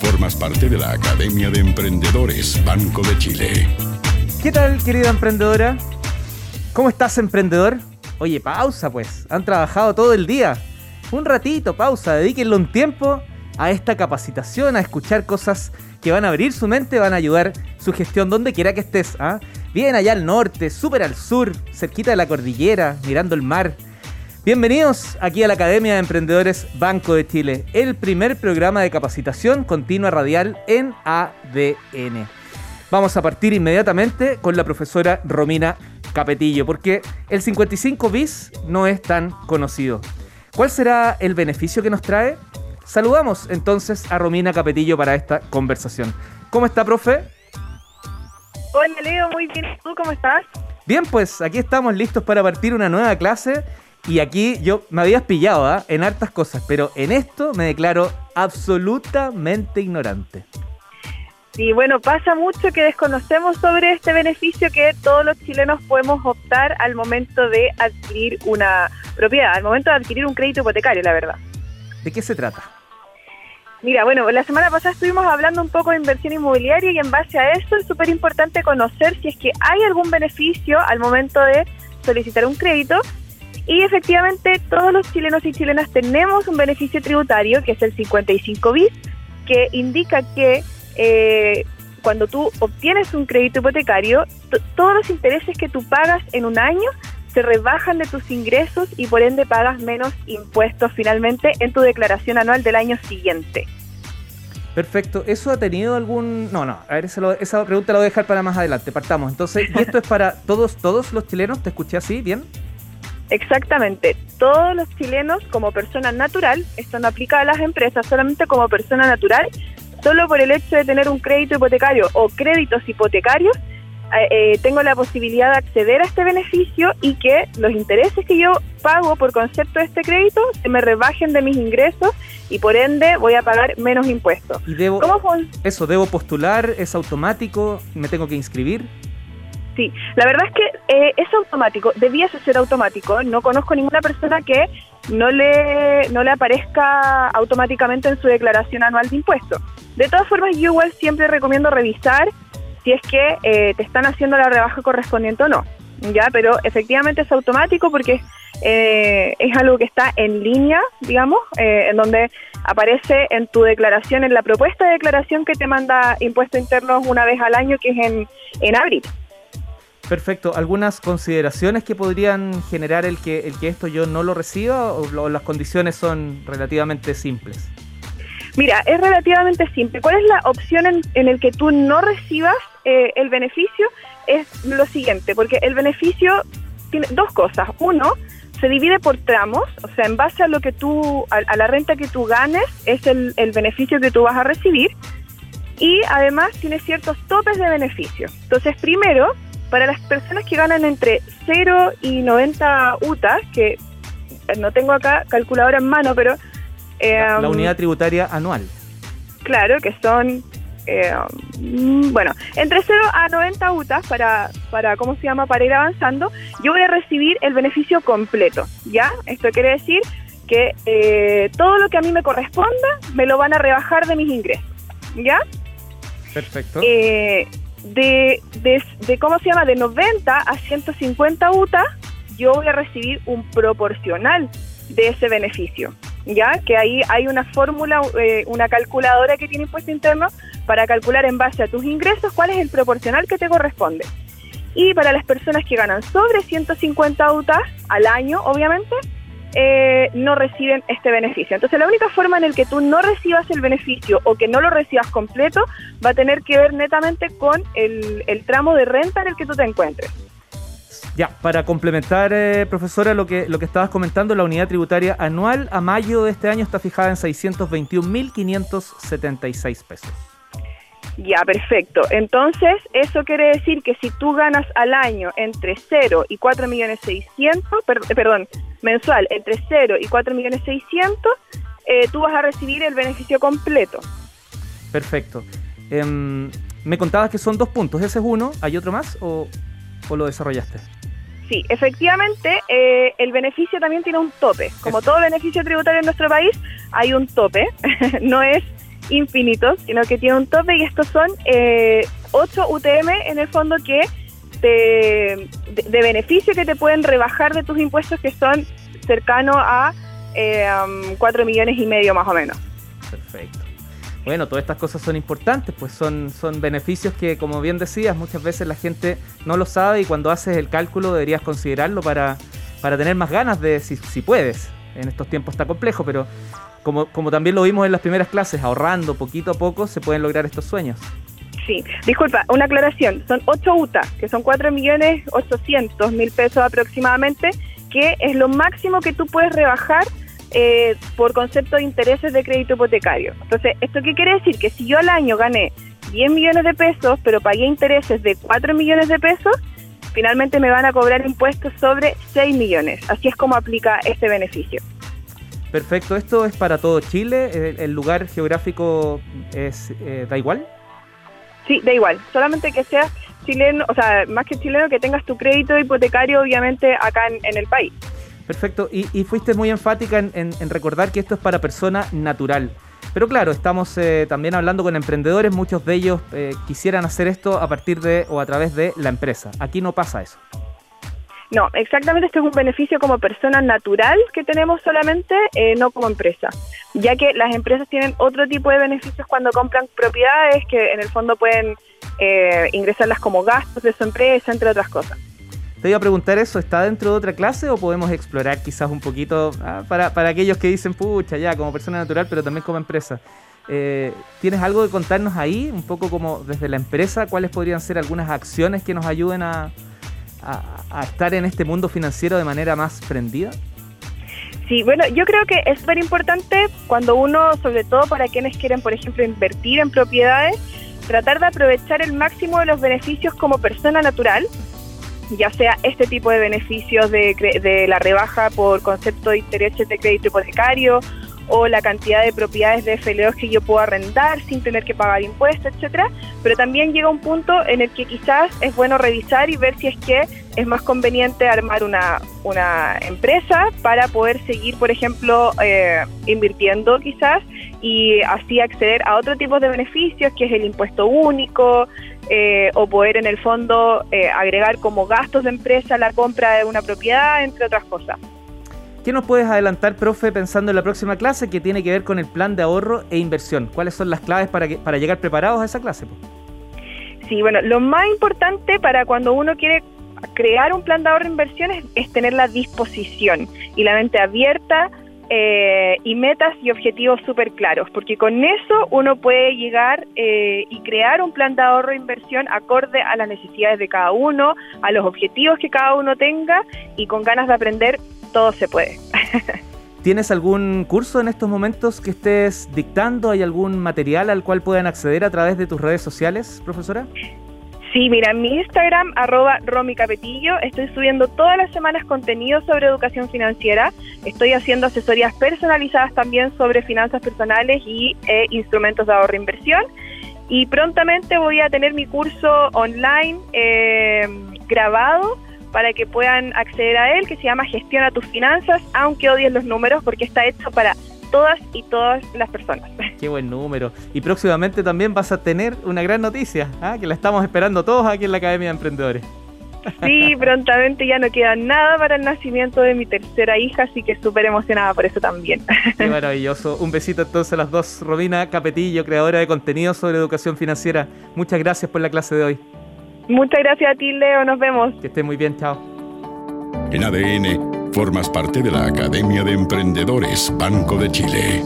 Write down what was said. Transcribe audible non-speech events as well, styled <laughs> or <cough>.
Formas parte de la Academia de Emprendedores Banco de Chile. ¿Qué tal, querida emprendedora? ¿Cómo estás, emprendedor? Oye, pausa pues. Han trabajado todo el día. Un ratito, pausa. Dedíquenlo un tiempo a esta capacitación, a escuchar cosas que van a abrir su mente, van a ayudar su gestión donde quiera que estés. ¿ah? Bien allá al norte, súper al sur, cerquita de la cordillera, mirando el mar. Bienvenidos aquí a la Academia de Emprendedores Banco de Chile, el primer programa de capacitación continua radial en ADN. Vamos a partir inmediatamente con la profesora Romina Capetillo, porque el 55 bis no es tan conocido. ¿Cuál será el beneficio que nos trae? Saludamos entonces a Romina Capetillo para esta conversación. ¿Cómo está, profe? Hola, Leo, muy bien. ¿Tú cómo estás? Bien, pues aquí estamos listos para partir una nueva clase. Y aquí yo me habías pillado ¿ah? en hartas cosas, pero en esto me declaro absolutamente ignorante. Sí, bueno, pasa mucho que desconocemos sobre este beneficio que todos los chilenos podemos optar al momento de adquirir una propiedad, al momento de adquirir un crédito hipotecario, la verdad. ¿De qué se trata? Mira, bueno, la semana pasada estuvimos hablando un poco de inversión inmobiliaria y en base a eso es súper importante conocer si es que hay algún beneficio al momento de solicitar un crédito. Y efectivamente todos los chilenos y chilenas tenemos un beneficio tributario que es el 55 bis, que indica que eh, cuando tú obtienes un crédito hipotecario, todos los intereses que tú pagas en un año se rebajan de tus ingresos y por ende pagas menos impuestos finalmente en tu declaración anual del año siguiente. Perfecto. ¿Eso ha tenido algún...? No, no. A ver, esa, pregunta la voy a dejar para más adelante. Partamos. Entonces, ¿y esto es para todos, todos los chilenos? ¿Te escuché así? ¿Bien? Exactamente. Todos los chilenos como persona natural, esto no aplica a las empresas, solamente como persona natural, solo por el hecho de tener un crédito hipotecario o créditos hipotecarios, eh, tengo la posibilidad de acceder a este beneficio y que los intereses que yo pago por concepto de este crédito se me rebajen de mis ingresos y por ende voy a pagar menos impuestos. ¿Y debo, eso, debo postular? ¿Es automático? ¿Me tengo que inscribir? Sí, la verdad es que eh, es automático, debiese ser automático. No conozco ninguna persona que no le, no le aparezca automáticamente en su declaración anual de impuestos. De todas formas, yo igual siempre recomiendo revisar si es que eh, te están haciendo la rebaja correspondiente o no. Ya, pero efectivamente es automático porque eh, es algo que está en línea, digamos, eh, en donde aparece en tu declaración, en la propuesta de declaración que te manda Impuestos Internos una vez al año, que es en, en abril. Perfecto. ¿Algunas consideraciones que podrían generar el que, el que esto yo no lo reciba o las condiciones son relativamente simples? Mira, es relativamente simple. ¿Cuál es la opción en, en el que tú no recibas eh, el beneficio? Es lo siguiente, porque el beneficio tiene dos cosas. Uno, se divide por tramos, o sea, en base a lo que tú, a, la renta que tú ganes, es el, el, beneficio que tú vas a recibir. Y además tiene ciertos topes de beneficio. Entonces, primero, para las personas que ganan entre 0 y 90 UTAs, que no tengo acá calculadora en mano, pero la, em, unidad tributaria anual. Claro, que son, eh, bueno, entre 0 a 90 UTAs para, para, ¿cómo se llama?, para ir avanzando, yo voy a recibir el beneficio completo, ¿ya? Esto quiere decir que eh, todo lo que a mí me corresponda me lo van a rebajar de mis ingresos, ¿ya? Perfecto. Eh, de, de, ¿cómo se llama?, de 90 a 150 UTAs, yo voy a recibir un proporcional de ese beneficio ya que ahí hay una fórmula, eh, una calculadora que tiene impuesto interno para calcular en base a tus ingresos cuál es el proporcional que te corresponde. Y para las personas que ganan sobre 150 UTAs al año, obviamente, eh, no reciben este beneficio. Entonces la única forma en el que tú no recibas el beneficio o que no lo recibas completo va a tener que ver netamente con el, el tramo de renta en el que tú te encuentres. Ya, para complementar, eh, profesora, lo que, lo que estabas comentando, la unidad tributaria anual a mayo de este año está fijada en 621.576 pesos. Ya, perfecto. Entonces, eso quiere decir que si tú ganas al año entre 0 y 4 millones 600, perdón, mensual, entre 0 y 4 millones 600, eh, tú vas a recibir el beneficio completo. Perfecto. Em, me contabas que son dos puntos. ¿Ese es uno? ¿Hay otro más o, o lo desarrollaste? Sí, efectivamente, eh, el beneficio también tiene un tope. Como todo beneficio tributario en nuestro país, hay un tope. <laughs> no es infinitos, sino que tiene un tope y estos son eh, 8 UTM en el fondo que de, beneficio que te pueden rebajar de tus impuestos que son cercanos a eh, 4 millones y medio más o menos. Perfecto. Bueno, todas estas cosas son importantes, pues son, son beneficios que, como bien decías, muchas veces la gente no lo sabe y cuando haces el cálculo deberías considerarlo para, para tener más ganas de, si, si puedes. En estos tiempos está complejo, pero como, como también lo vimos en las primeras clases, ahorrando poquito a poco se pueden lograr estos sueños. Sí, disculpa, una aclaración. Son 8 UTA, que son 4 millones 800 mil pesos aproximadamente, que es lo máximo que tú puedes rebajar eh, por concepto de intereses de crédito hipotecario. Entonces, ¿esto qué quiere decir? Que si yo al año gané 10 millones de pesos, pero pagué intereses de 4 millones de pesos, finalmente me van a cobrar impuestos sobre 6 millones. Así es como aplica este beneficio. Perfecto, ¿esto es para todo Chile? ¿El, lugar geográfico es, eh, da igual? Sí, da igual, solamente que seas chileno, o sea, más que chileno, que tengas tu crédito hipotecario obviamente acá en, el país. Perfecto, y, fuiste muy enfática en, recordar que esto es para persona natural. Pero claro, estamos eh, también hablando con emprendedores, muchos de ellos eh, quisieran hacer esto a partir de o a través de la empresa. Aquí no pasa eso. No, exactamente, esto es un beneficio como persona natural que tenemos solamente, eh, no como empresa, ya que las empresas tienen otro tipo de beneficios cuando compran propiedades que en el fondo pueden eh, ingresarlas como gastos de su empresa, entre otras cosas. Te iba a preguntar eso, ¿está dentro de otra clase o podemos explorar quizás un poquito ah, para, para aquellos que dicen, pucha, ya, como persona natural, pero también como empresa? Eh, ¿Tienes algo que contarnos ahí, un poco como desde la empresa, cuáles podrían ser algunas acciones que nos ayuden a, a, estar en este mundo financiero de manera más prendida? Sí, bueno, yo creo que es súper importante cuando uno, sobre todo para quienes quieren, por ejemplo, invertir en propiedades, tratar de aprovechar el máximo de los beneficios como persona natural, ya sea este tipo de beneficios de, de la rebaja por concepto de intereses de crédito hipotecario o la cantidad de propiedades de FLOs que yo puedo arrendar sin tener que pagar impuestos, etcétera, pero también llega un punto en el que quizás es bueno revisar y ver si es que es más conveniente armar una, una empresa para poder seguir, por ejemplo, eh, invirtiendo quizás y así acceder a otro tipo de beneficios, que es el impuesto único, eh, o poder en el fondo eh, agregar como gastos de empresa la compra de una propiedad, entre otras cosas. ¿Qué nos puedes adelantar, profe, pensando en la próxima clase que tiene que ver con el plan de ahorro e inversión? ¿Cuáles son las claves para, que, para llegar preparados a esa clase? Sí, bueno, lo más importante para cuando uno quiere crear un plan de ahorro e inversión es, tener la disposición y la mente abierta eh, y metas y objetivos súper claros, porque con eso uno puede llegar eh, y crear un plan de ahorro e inversión acorde a las necesidades de cada uno, a los objetivos que cada uno tenga y con ganas de aprender todo se puede. ¿Tienes algún curso en estos momentos que estés dictando? ¿Hay algún material al cual puedan acceder a través de tus redes sociales, profesora? Sí, mira, en mi Instagram, arroba Romy Capetillo, estoy subiendo todas las semanas contenido sobre educación financiera. Estoy haciendo asesorías personalizadas también sobre finanzas personales y eh, instrumentos de ahorro e inversión. Y prontamente voy a tener mi curso online eh, grabado para que puedan acceder a él, que se llama Gestiona tus finanzas, aunque odies los números, porque está hecho para todas y todas las personas. <laughs> Qué buen número. Y próximamente también vas a tener una gran noticia, ¿ah? que la estamos esperando todos aquí en la Academia de Emprendedores. <laughs> Sí, prontamente ya no queda nada para el nacimiento de mi tercera hija, así que súper emocionada por eso también. <laughs> Qué maravilloso. Un besito entonces a las dos. Robina Capetillo, creadora de contenido sobre educación financiera. Muchas gracias por la clase de hoy. Muchas gracias a ti, Leo. Nos vemos. Que estés muy bien. Chao. En ADN, formas parte de la Academia de Emprendedores Banco de Chile.